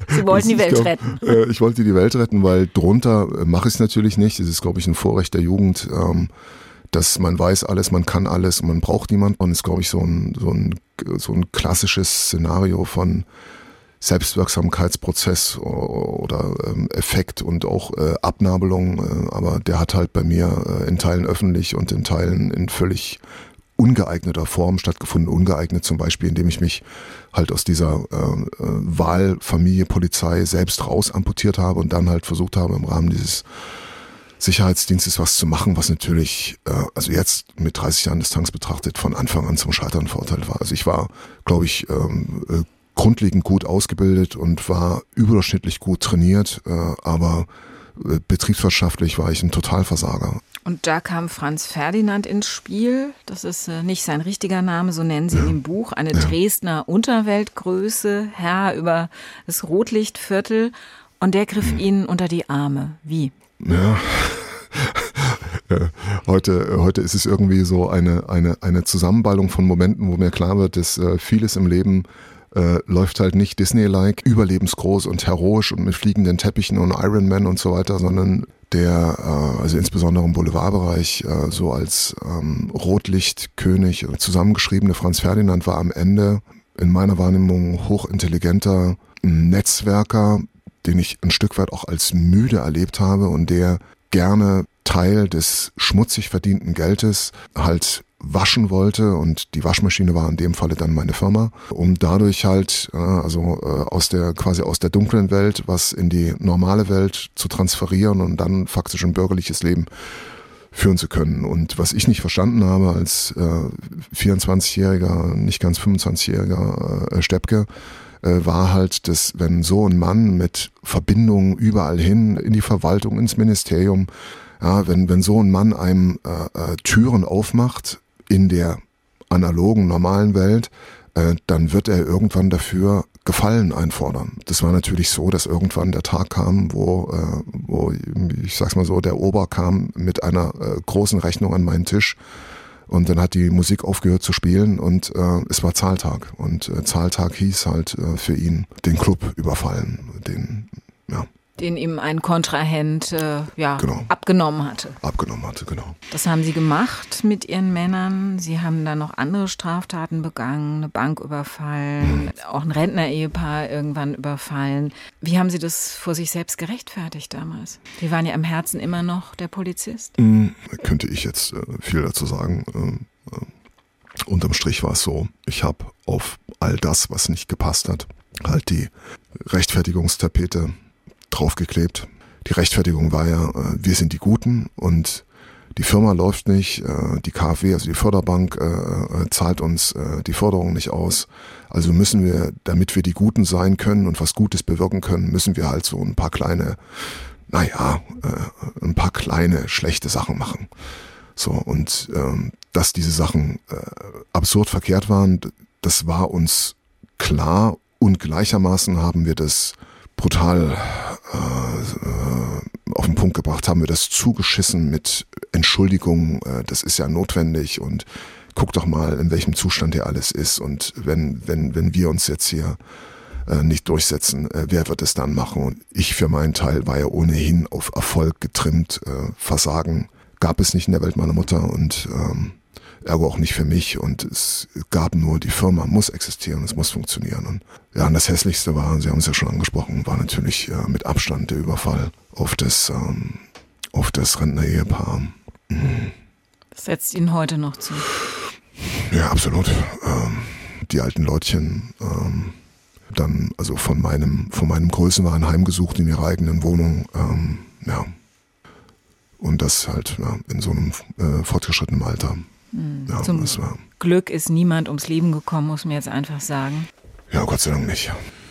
Sie wollten die Welt glaub, retten. Äh, ich wollte die Welt retten, weil drunter äh, mache ich es natürlich nicht. Es ist, glaube ich, ein Vorrecht der Jugend. Ähm, dass man weiß alles, man kann alles und man braucht niemanden. Und es ist, glaube ich, so ein, so, ein, so ein klassisches Szenario von Selbstwirksamkeitsprozess oder ähm, Effekt und auch äh, Abnabelung, äh, aber der hat halt bei mir äh, in Teilen öffentlich und in Teilen in völlig ungeeigneter Form stattgefunden. Ungeeignet zum Beispiel, indem ich mich halt aus dieser äh, äh, Wahlfamilie Polizei selbst raus amputiert habe und dann halt versucht habe, im Rahmen dieses Sicherheitsdienstes was zu machen, was natürlich, äh, also jetzt mit 30 Jahren Distanz betrachtet, von Anfang an zum Scheitern verurteilt war. Also ich war, glaube ich, ähm, äh, grundlegend gut ausgebildet und war überdurchschnittlich gut trainiert, äh, aber äh, betriebswirtschaftlich war ich ein Totalversager. Und da kam Franz Ferdinand ins Spiel. Das ist äh, nicht sein richtiger Name, so nennen sie ja. ihn im Buch. Eine ja. Dresdner Unterweltgröße, Herr über das Rotlichtviertel. Und der griff hm. ihnen unter die Arme. Wie? Ja. heute, heute ist es irgendwie so eine, eine, eine Zusammenballung von Momenten, wo mir klar wird, dass vieles im Leben äh, läuft halt nicht Disney-like, überlebensgroß und heroisch und mit fliegenden Teppichen und Iron Man und so weiter, sondern der, äh, also insbesondere im Boulevardbereich, äh, so als ähm, Rotlichtkönig zusammengeschriebene Franz Ferdinand war am Ende in meiner Wahrnehmung hochintelligenter Netzwerker, den ich ein Stück weit auch als müde erlebt habe und der gerne Teil des schmutzig verdienten Geldes halt waschen wollte und die Waschmaschine war in dem Falle dann meine Firma, um dadurch halt äh, also äh, aus der quasi aus der dunklen Welt was in die normale Welt zu transferieren und dann faktisch ein bürgerliches Leben führen zu können. Und was ich nicht verstanden habe als äh, 24-jähriger, nicht ganz 25-jähriger äh, Steppke, äh, war halt, dass wenn so ein Mann mit Verbindungen überall hin, in die Verwaltung, ins Ministerium, ja, wenn, wenn so ein Mann einem äh, äh, Türen aufmacht in der analogen, normalen Welt, äh, dann wird er irgendwann dafür Gefallen einfordern. Das war natürlich so, dass irgendwann der Tag kam, wo, äh, wo ich sag's mal so, der Ober kam mit einer äh, großen Rechnung an meinen Tisch und dann hat die Musik aufgehört zu spielen und äh, es war Zahltag und äh, Zahltag hieß halt äh, für ihn den Club überfallen, den ja den ihm ein Kontrahent äh, ja, genau. abgenommen hatte. Abgenommen hatte, genau. Das haben Sie gemacht mit Ihren Männern. Sie haben dann noch andere Straftaten begangen, eine Bank überfallen, hm. auch ein Rentner-Ehepaar irgendwann überfallen. Wie haben Sie das vor sich selbst gerechtfertigt damals? Sie waren ja im Herzen immer noch der Polizist. Hm, könnte ich jetzt äh, viel dazu sagen. Äh, äh unterm Strich war es so, ich habe auf all das, was nicht gepasst hat, halt die Rechtfertigungstapete draufgeklebt. Die Rechtfertigung war ja, äh, wir sind die Guten und die Firma läuft nicht, äh, die KfW, also die Förderbank, äh, zahlt uns die Förderung nicht aus. Also müssen wir, damit wir die Guten sein können und was Gutes bewirken können, müssen wir halt so ein paar kleine, naja, ein paar kleine schlechte Sachen machen. So, und ähm, dass diese Sachen absurd verkehrt waren, das war uns klar und gleichermaßen haben wir das brutal auf den Punkt gebracht, haben wir das zugeschissen mit Entschuldigung, äh, das ist ja notwendig und guck doch mal, in welchem Zustand hier alles ist und wenn, wenn, wenn wir uns jetzt hier äh, nicht durchsetzen, äh, wer wird es dann machen? Und ich für meinen Teil war ja ohnehin auf Erfolg getrimmt, äh, Versagen gab es nicht in der Welt meiner Mutter und ähm, ergo auch nicht für mich und es gab nur, die Firma muss existieren, es muss funktionieren. Und ja, und das Hässlichste war, Sie haben es ja schon angesprochen, war natürlich äh, mit Abstand der Überfall auf das, ähm, auf das Rentner-Ehepaar. Mhm. Das setzt Ihnen heute noch zu? Ja, absolut. Ähm, die alten Leutchen, ähm, dann also von meinem, von meinem Größenwahn heimgesucht in ihre eigenen Wohnung, ähm, ja. Und das halt ja, in so einem äh, fortgeschrittenen Alter. Mhm. Ja, Zum Glück ist niemand ums Leben gekommen, muss man jetzt einfach sagen. Ja, Gott sei Dank nicht.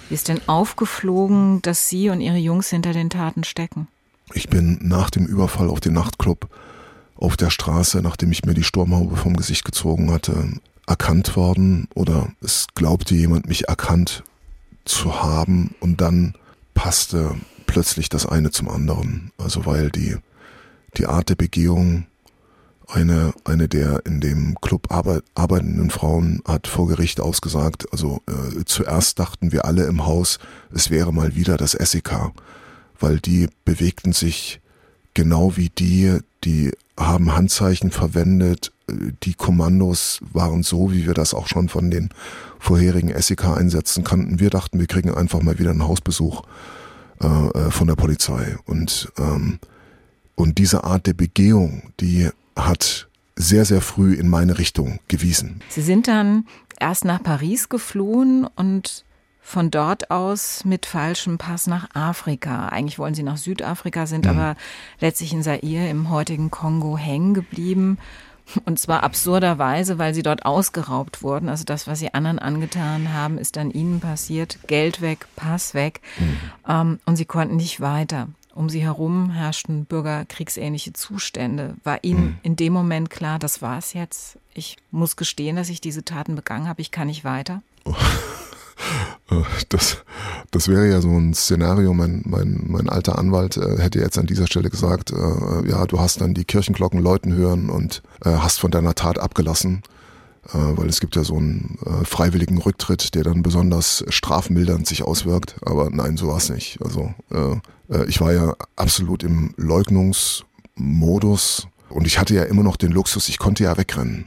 Wie ist denn aufgeflogen, dass Sie und Ihre Jungs hinter den Taten stecken? Ich bin nach dem Überfall auf den Nachtclub auf der Straße, nachdem ich mir die Sturmhaube vom Gesicht gezogen hatte, erkannt worden oder es glaubte jemand mich erkannt zu haben und dann passte plötzlich das eine zum anderen. Also weil die, die Art der Begehung eine, eine der in dem Club arbeitenden Frauen hat vor Gericht ausgesagt, also äh, zuerst dachten wir alle im Haus, es wäre mal wieder das SEK, weil die bewegten sich genau wie die, die haben Handzeichen verwendet, die Kommandos waren so, wie wir das auch schon von den vorherigen SEK-Einsätzen kannten. Wir dachten, wir kriegen einfach mal wieder einen Hausbesuch äh, äh, von der Polizei. Und, ähm, und diese Art der Begehung, die hat sehr, sehr früh in meine Richtung gewiesen. Sie sind dann erst nach Paris geflohen und von dort aus mit falschem Pass nach Afrika. Eigentlich wollen sie nach Südafrika, sind mhm. aber letztlich in Zaire im heutigen Kongo hängen geblieben. Und zwar absurderweise, weil sie dort ausgeraubt wurden. Also das, was sie anderen angetan haben, ist dann ihnen passiert. Geld weg, Pass weg. Mhm. Ähm, und sie konnten nicht weiter um sie herum herrschten bürgerkriegsähnliche Zustände. War Ihnen hm. in dem Moment klar, das war es jetzt? Ich muss gestehen, dass ich diese Taten begangen habe. Ich kann nicht weiter? Das, das wäre ja so ein Szenario. Mein, mein, mein alter Anwalt äh, hätte jetzt an dieser Stelle gesagt, äh, ja, du hast dann die Kirchenglocken läuten hören und äh, hast von deiner Tat abgelassen. Äh, weil es gibt ja so einen äh, freiwilligen Rücktritt, der dann besonders strafmildernd sich auswirkt. Aber nein, so war es nicht. Also äh, äh, ich war ja absolut im Leugnungsmodus und ich hatte ja immer noch den Luxus, ich konnte ja wegrennen.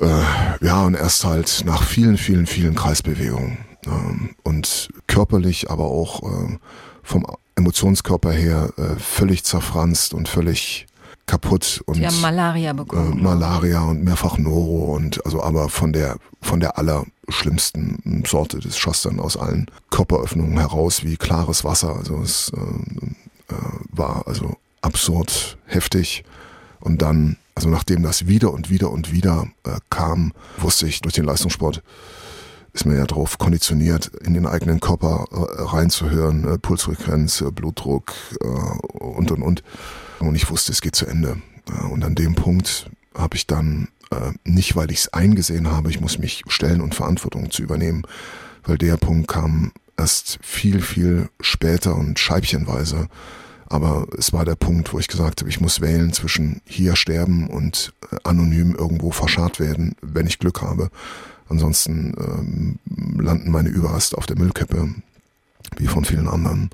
Äh, ja, und erst halt nach vielen, vielen, vielen Kreisbewegungen ähm, und körperlich, aber auch äh, vom Emotionskörper her völlig zerfranst und völlig kaputt und haben Malaria bekommen. Äh, Malaria und mehrfach Noro und also aber von der von der allerschlimmsten Sorte. Das schoss dann aus allen Körperöffnungen heraus wie klares Wasser. Also es äh, äh, war also absurd heftig. Und dann, also nachdem das wieder und wieder und wieder äh, kam, wusste ich durch den Leistungssport, ist man ja darauf konditioniert, in den eigenen Körper äh, reinzuhören, äh, Pulsfrequenz, äh, Blutdruck äh, und und und. Und ich wusste, es geht zu Ende. Und an dem Punkt habe ich dann, äh, nicht weil ich es eingesehen habe, ich muss mich stellen und Verantwortung zu übernehmen, weil der Punkt kam erst viel, viel später und scheibchenweise. Aber es war der Punkt, wo ich gesagt habe, ich muss wählen zwischen hier sterben und äh, anonym irgendwo verscharrt werden, wenn ich Glück habe. Ansonsten ähm, landen meine Überreste auf der Müllkippe, wie von vielen anderen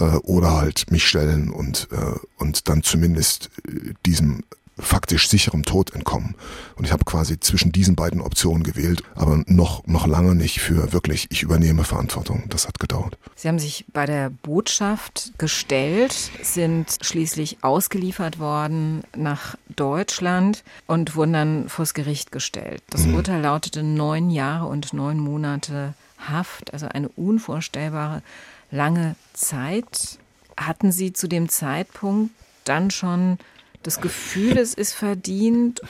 äh, oder halt mich stellen und, äh, und dann zumindest äh, diesem faktisch sicherem Tod entkommen. Und ich habe quasi zwischen diesen beiden Optionen gewählt, aber noch, noch lange nicht für wirklich, ich übernehme Verantwortung. Das hat gedauert. Sie haben sich bei der Botschaft gestellt, sind schließlich ausgeliefert worden nach Deutschland und wurden dann vors Gericht gestellt. Das mhm. Urteil lautete neun Jahre und neun Monate Haft, also eine unvorstellbare lange Zeit. Hatten Sie zu dem Zeitpunkt dann schon das Gefühl, es ist verdient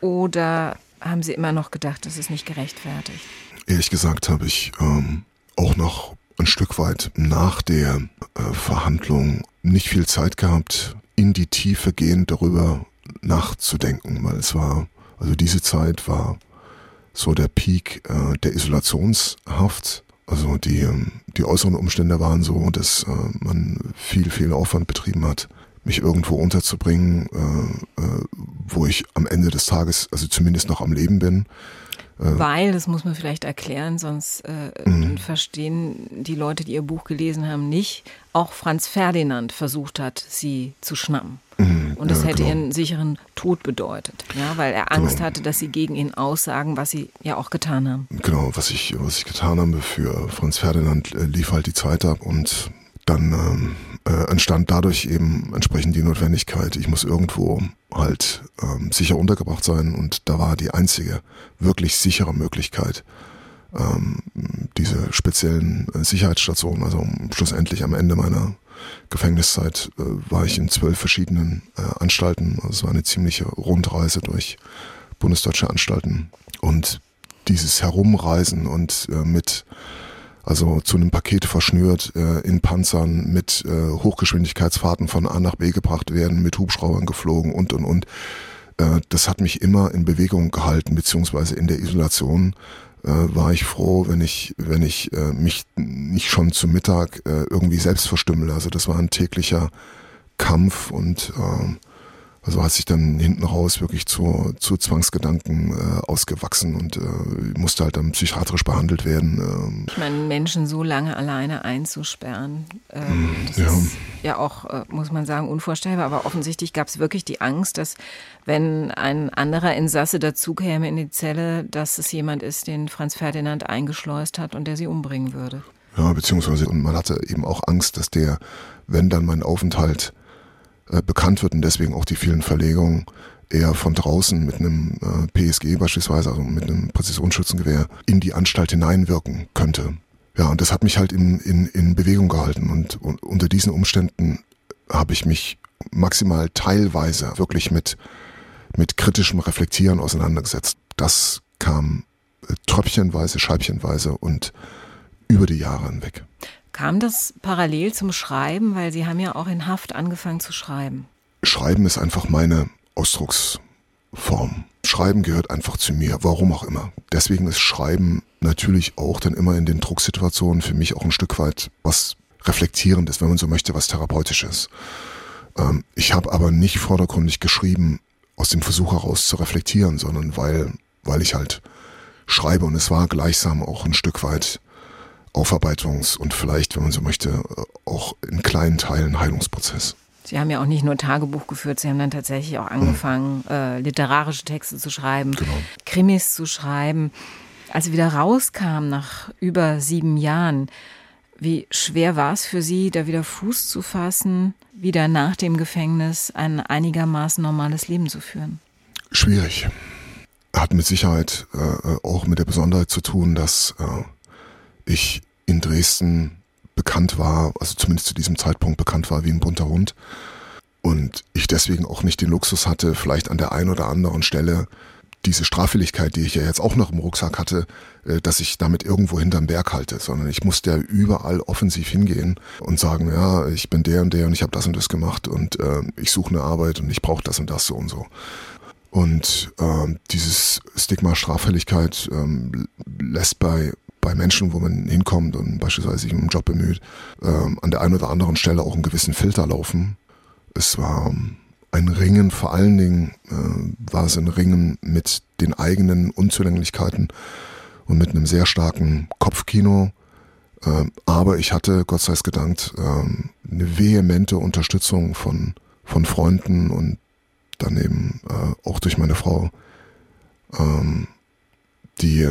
oder haben Sie immer noch gedacht, das ist nicht gerechtfertigt? Ehrlich gesagt habe ich ähm, auch noch ein Stück weit nach der äh, Verhandlung nicht viel Zeit gehabt, in die Tiefe gehend darüber nachzudenken, weil es war, also diese Zeit war so der Peak äh, der Isolationshaft also die, ähm, die äußeren Umstände waren so, dass äh, man viel, viel Aufwand betrieben hat, mich irgendwo unterzubringen, äh, äh, wo ich am Ende des Tages, also zumindest noch am Leben bin. Äh, Weil, das muss man vielleicht erklären, sonst äh, mhm. verstehen die Leute, die ihr Buch gelesen haben, nicht, auch Franz Ferdinand versucht hat, sie zu schnappen. Mhm, und das ja, hätte genau. ihren sicheren Tod bedeutet, ja, weil er Angst genau. hatte, dass sie gegen ihn aussagen, was sie ja auch getan haben. Genau, was ich, was ich getan habe für Franz Ferdinand, äh, lief halt die Zeit ab und dann ähm, äh, entstand dadurch eben entsprechend die Notwendigkeit, ich muss irgendwo halt ähm, sicher untergebracht sein und da war die einzige wirklich sichere Möglichkeit, ähm, diese speziellen äh, Sicherheitsstationen, also schlussendlich am Ende meiner Gefängniszeit äh, war ich in zwölf verschiedenen äh, Anstalten. Also es war eine ziemliche Rundreise durch bundesdeutsche Anstalten. Und dieses Herumreisen und mit, also zu einem Paket verschnürt, äh, in Panzern, mit äh, Hochgeschwindigkeitsfahrten von A nach B gebracht werden, mit Hubschraubern geflogen und und und. Äh, das hat mich immer in Bewegung gehalten, beziehungsweise in der Isolation äh, war ich froh, wenn ich, wenn ich äh, mich nicht schon zu Mittag äh, irgendwie selbst verstümmel. Also das war ein täglicher Kampf und äh, also hat sich dann hinten raus wirklich zu, zu Zwangsgedanken äh, ausgewachsen und äh, musste halt dann psychiatrisch behandelt werden. Ähm. Ich meine, Menschen so lange alleine einzusperren, ähm, das ja. ist ja auch, äh, muss man sagen, unvorstellbar. Aber offensichtlich gab es wirklich die Angst, dass wenn ein anderer Insasse dazukäme in die Zelle, dass es jemand ist, den Franz Ferdinand eingeschleust hat und der sie umbringen würde. Ja, beziehungsweise und man hatte eben auch Angst, dass der, wenn dann mein Aufenthalt äh, bekannt wird und deswegen auch die vielen Verlegungen eher von draußen mit einem äh, PSG beispielsweise, also mit einem Präzisionsschützengewehr, in die Anstalt hineinwirken könnte. Ja, und das hat mich halt in, in, in Bewegung gehalten und, und unter diesen Umständen habe ich mich maximal teilweise wirklich mit, mit kritischem Reflektieren auseinandergesetzt. Das kam äh, tröpfchenweise, scheibchenweise und über die Jahre hinweg. Kam das parallel zum Schreiben, weil Sie haben ja auch in Haft angefangen zu schreiben? Schreiben ist einfach meine Ausdrucksform. Schreiben gehört einfach zu mir, warum auch immer. Deswegen ist Schreiben natürlich auch dann immer in den Drucksituationen für mich auch ein Stück weit was Reflektierendes, wenn man so möchte, was Therapeutisches. Ähm, ich habe aber nicht vordergründig geschrieben aus dem Versuch heraus zu reflektieren, sondern weil, weil ich halt schreibe und es war gleichsam auch ein Stück weit Aufarbeitungs- und vielleicht, wenn man so möchte, auch in kleinen Teilen Heilungsprozess. Sie haben ja auch nicht nur Tagebuch geführt, Sie haben dann tatsächlich auch angefangen, mhm. äh, literarische Texte zu schreiben, genau. Krimis zu schreiben. Als Sie wieder rauskamen nach über sieben Jahren, Wie schwer war es für Sie, da wieder Fuß zu fassen, wieder nach dem Gefängnis ein einigermaßen normales Leben zu führen? Schwierig. Hat mit Sicherheit äh, auch mit der Besonderheit zu tun, dass äh, ich in Dresden bekannt war, also zumindest zu diesem Zeitpunkt bekannt war wie ein bunter Hund. Und ich deswegen auch nicht den Luxus hatte, vielleicht an der einen oder anderen Stelle diese Straffälligkeit, die ich ja jetzt auch noch im Rucksack hatte, äh, dass ich damit irgendwo hinterm Berg halte, sondern ich musste ja überall offensiv hingehen und sagen, ja, ich bin der und der und ich habe das und das gemacht und äh, ich suche eine Arbeit und ich brauche das und das so und so. Und äh, dieses Stigma Straffälligkeit ähm, lässt bei bei Menschen, wo man hinkommt und beispielsweise sich um einen Job bemüht, äh, an der einen oder anderen Stelle auch einen gewissen Filter laufen. Es war ähm, ein Ringen, vor allen Dingen äh, war es ein Ringen mit den eigenen Unzulänglichkeiten und mit einem sehr starken Kopfkino. Äh, aber ich hatte, Gott sei es gedankt, äh, eine vehemente Unterstützung von, von Freunden und daneben äh, auch durch meine Frau, ähm, die,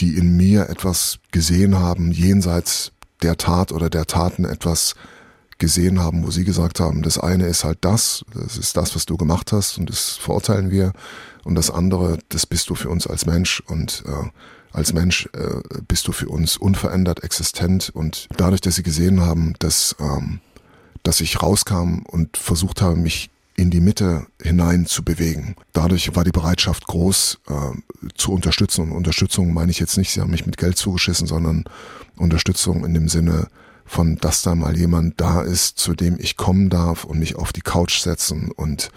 die in mir etwas gesehen haben, jenseits der Tat oder der Taten etwas gesehen haben, wo sie gesagt haben, das eine ist halt das, das ist das, was du gemacht hast und das verurteilen wir. Und das andere, das bist du für uns als Mensch und äh, als Mensch äh, bist du für uns unverändert existent. Und dadurch, dass sie gesehen haben, dass, ähm, dass ich rauskam und versucht habe, mich in die Mitte hinein zu bewegen. Dadurch war die Bereitschaft groß, äh, zu unterstützen. Und Unterstützung meine ich jetzt nicht, sie haben mich mit Geld zugeschissen, sondern Unterstützung in dem Sinne, von, dass da mal jemand da ist, zu dem ich kommen darf und mich auf die Couch setzen und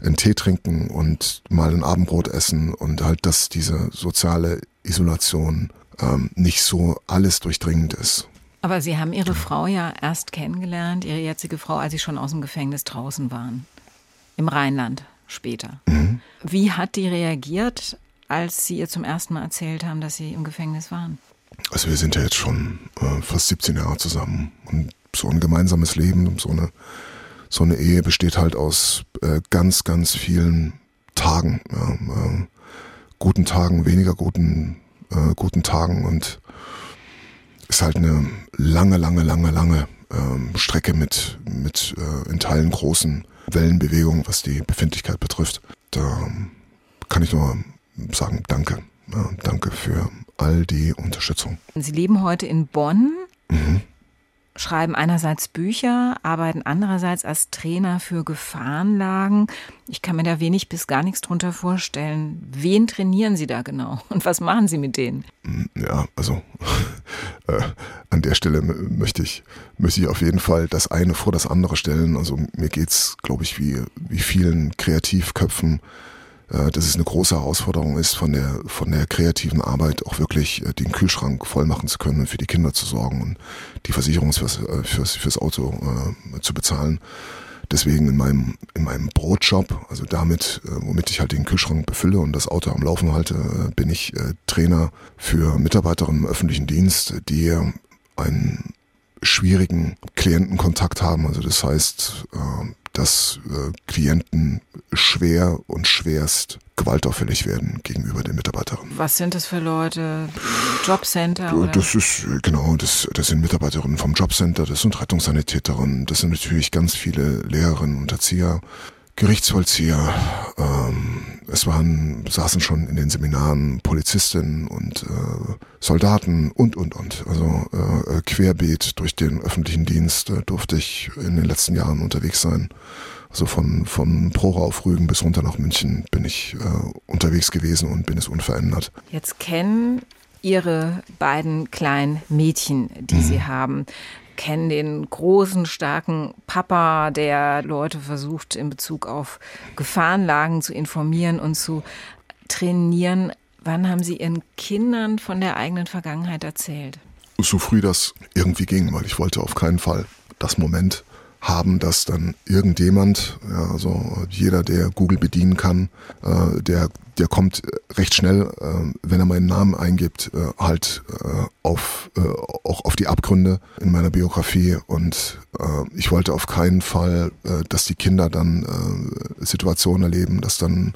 einen Tee trinken und mal ein Abendbrot essen und halt, dass diese soziale Isolation ähm, nicht so alles durchdringend ist. Aber Sie haben Ihre Frau ja erst kennengelernt, Ihre jetzige Frau, als Sie schon aus dem Gefängnis draußen waren. Im Rheinland später. Mhm. Wie hat die reagiert, als Sie ihr zum ersten Mal erzählt haben, dass Sie im Gefängnis waren? Also wir sind ja jetzt schon äh, fast 17 Jahre zusammen und so ein gemeinsames Leben, so eine, so eine Ehe besteht halt aus äh, ganz, ganz vielen Tagen, ja, äh, guten Tagen, weniger guten, äh, guten Tagen und ist halt eine lange, lange, lange, lange ähm, Strecke mit, mit äh, in Teilen großen Wellenbewegungen, was die Befindlichkeit betrifft. Da kann ich nur sagen, danke. Ja, danke für all die Unterstützung. Sie leben heute in Bonn, mhm. Schreiben einerseits Bücher, arbeiten andererseits als Trainer für Gefahrenlagen. Ich kann mir da wenig bis gar nichts drunter vorstellen. Wen trainieren Sie da genau und was machen Sie mit denen? Mm, ja, also äh, an der Stelle möchte ich, möchte ich auf jeden Fall das eine vor das andere stellen. Also mir geht es, glaube ich, wie, wie vielen Kreativköpfen dass es eine große Herausforderung ist, von der, von der kreativen Arbeit auch wirklich äh, den Kühlschrank voll machen zu können und für die Kinder zu sorgen und die Versicherung fürs, äh, fürs, fürs Auto äh, zu bezahlen. Deswegen in meinem, in meinem Brotjob, also damit, womit ich halt den Kühlschrank befülle und das Auto am Laufen halte, bin ich Trainer für Mitarbeiterinnen im öffentlichen Dienst, die einen schwierigen Klientenkontakt haben. Also das heißt, dass äh, Klienten schwer und schwerst gewaltauffällig werden gegenüber den Mitarbeiterinnen. Was sind das für Leute? Jobcenter? Oder? Das ist, genau, das, das sind Mitarbeiterinnen vom Jobcenter, das sind Rettungssanitäterinnen, das sind natürlich ganz viele Lehrerinnen und Erzieher, Gerichtsvollzieher. Ähm, es waren, saßen schon in den Seminaren Polizistinnen und äh, Soldaten und, und, und. Also äh, querbeet durch den öffentlichen Dienst äh, durfte ich in den letzten Jahren unterwegs sein. Also von, von Prora auf Rügen bis runter nach München bin ich äh, unterwegs gewesen und bin es unverändert. Jetzt kennen Ihre beiden kleinen Mädchen, die mhm. Sie haben, kennen den großen, starken Papa, der Leute versucht, in Bezug auf Gefahrenlagen zu informieren und zu trainieren. Wann haben Sie Ihren Kindern von der eigenen Vergangenheit erzählt? So früh das irgendwie ging, weil ich wollte auf keinen Fall das Moment haben, dass dann irgendjemand, ja, also jeder, der Google bedienen kann, äh, der, der kommt recht schnell, äh, wenn er meinen Namen eingibt, äh, halt äh, auf, äh, auch auf die Abgründe in meiner Biografie. Und äh, ich wollte auf keinen Fall, äh, dass die Kinder dann äh, Situationen erleben, dass dann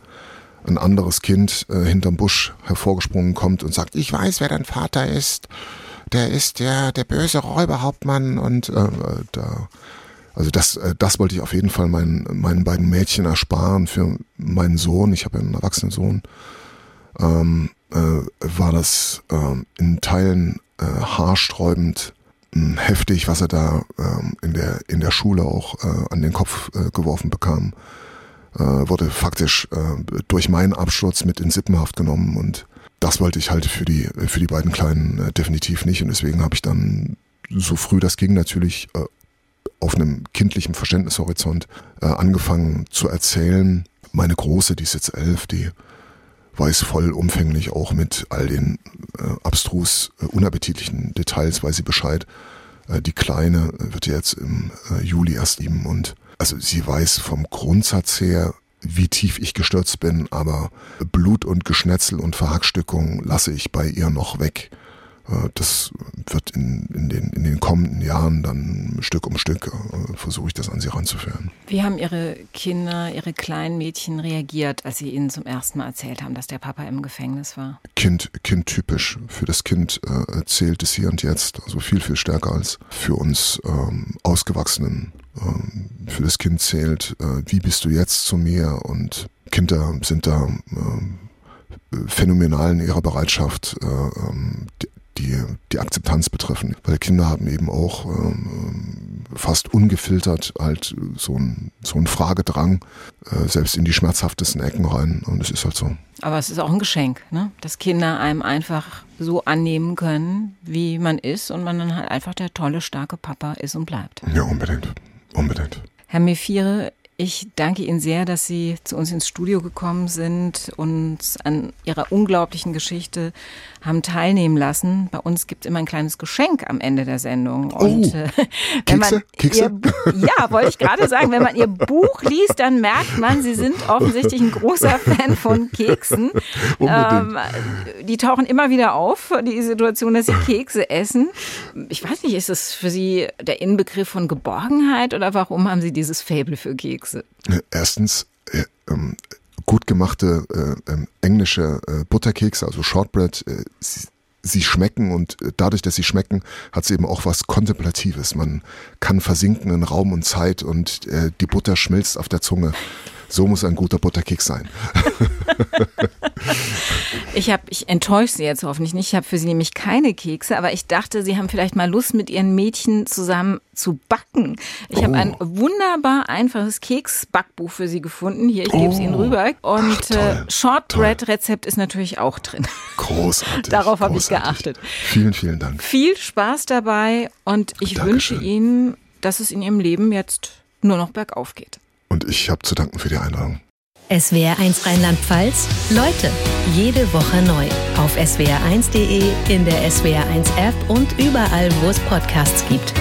ein anderes Kind äh, hinterm Busch hervorgesprungen kommt und sagt, ich weiß, wer dein Vater ist der ist der, der böse Räuberhauptmann und äh, da also das, äh, das wollte ich auf jeden Fall meinen, meinen beiden Mädchen ersparen für meinen Sohn. Ich habe ja einen erwachsenen Sohn. Ähm, äh, war das ähm, in Teilen äh, haarsträubend äh, heftig, was er da ähm, in der in der Schule auch äh, an den Kopf äh, geworfen bekam. Äh, wurde faktisch durch meinen Absturz mit in Sippenhaft genommen und das wollte ich halt für die für die beiden Kleinen definitiv nicht und deswegen habe ich dann so früh das ging natürlich auf einem kindlichen Verständnishorizont äh, angefangen zu erzählen. Meine Große, die ist jetzt elf, die weiß vollumfänglich auch mit all den äh, abstrus äh, unappetitlichen Details, weiß sie Bescheid. Äh, die Kleine wird jetzt im äh, Juli erst lieben und also sie weiß vom Grundsatz her, wie tief ich gestürzt bin, aber Blut und Geschnetzel und Verhackstückung lasse ich bei ihr noch weg. Äh, das wird in, in, den, in den kommenden Jahren dann Stück um Stück äh, versuche ich das an sie ranzuführen. Wie haben Ihre Kinder, Ihre kleinen Mädchen reagiert, als Sie ihnen zum ersten Mal erzählt haben, dass der Papa im Gefängnis war? Kind, kind typisch. Für das Kind äh, zählt es hier und jetzt, also viel, viel stärker als für uns ähm, Ausgewachsenen. Ähm, für das Kind zählt, äh, wie bist du jetzt zu mir? Und Kinder sind da äh, phänomenal in ihrer Bereitschaft, äh, ähm, die, die Akzeptanz betreffen. Weil Kinder haben eben auch ähm, fast ungefiltert halt so ein, so ein Fragedrang, äh, selbst in die schmerzhaftesten Ecken rein. Und es ist halt so. Aber es ist auch ein Geschenk, ne? dass Kinder einem einfach so annehmen können, wie man ist und man dann halt einfach der tolle, starke Papa ist und bleibt. Ja, unbedingt. Unbedingt. Herr Mephire, ich danke Ihnen sehr, dass Sie zu uns ins Studio gekommen sind und an Ihrer unglaublichen Geschichte haben teilnehmen lassen. Bei uns gibt es immer ein kleines Geschenk am Ende der Sendung. Oh, und äh, wenn Kekse? man Kekse? Ihr, ja, wollte ich gerade sagen, wenn man Ihr Buch liest, dann merkt man, Sie sind offensichtlich ein großer Fan von Keksen. Ähm, die tauchen immer wieder auf, die Situation, dass Sie Kekse essen. Ich weiß nicht, ist das für Sie der Inbegriff von Geborgenheit oder warum haben Sie dieses Fable für Kekse? Kekse? Erstens, äh, ähm, gut gemachte äh, ähm, englische äh, Butterkekse, also Shortbread, äh, sie, sie, schmecken und äh, dadurch, dass sie schmecken, hat sie eben auch was Kontemplatives. Man kann versinken in Raum und Zeit und äh, die Butter schmilzt auf der Zunge. So muss ein guter Butterkeks sein. ich habe, ich enttäusche Sie jetzt hoffentlich nicht. Ich habe für Sie nämlich keine Kekse, aber ich dachte, Sie haben vielleicht mal Lust, mit Ihren Mädchen zusammen zu backen. Ich oh. habe ein wunderbar einfaches Keksbackbuch für Sie gefunden. Hier, ich gebe es Ihnen oh. rüber. Und äh, Shortbread-Rezept ist natürlich auch drin. Großartig. Darauf habe ich geachtet. Vielen, vielen Dank. Viel Spaß dabei und ich Dankeschön. wünsche Ihnen, dass es in Ihrem Leben jetzt nur noch bergauf geht. Und ich habe zu danken für die Einladung. SWR1 Rheinland-Pfalz. Leute, jede Woche neu. Auf swr1.de, in der SWR1 App und überall, wo es Podcasts gibt.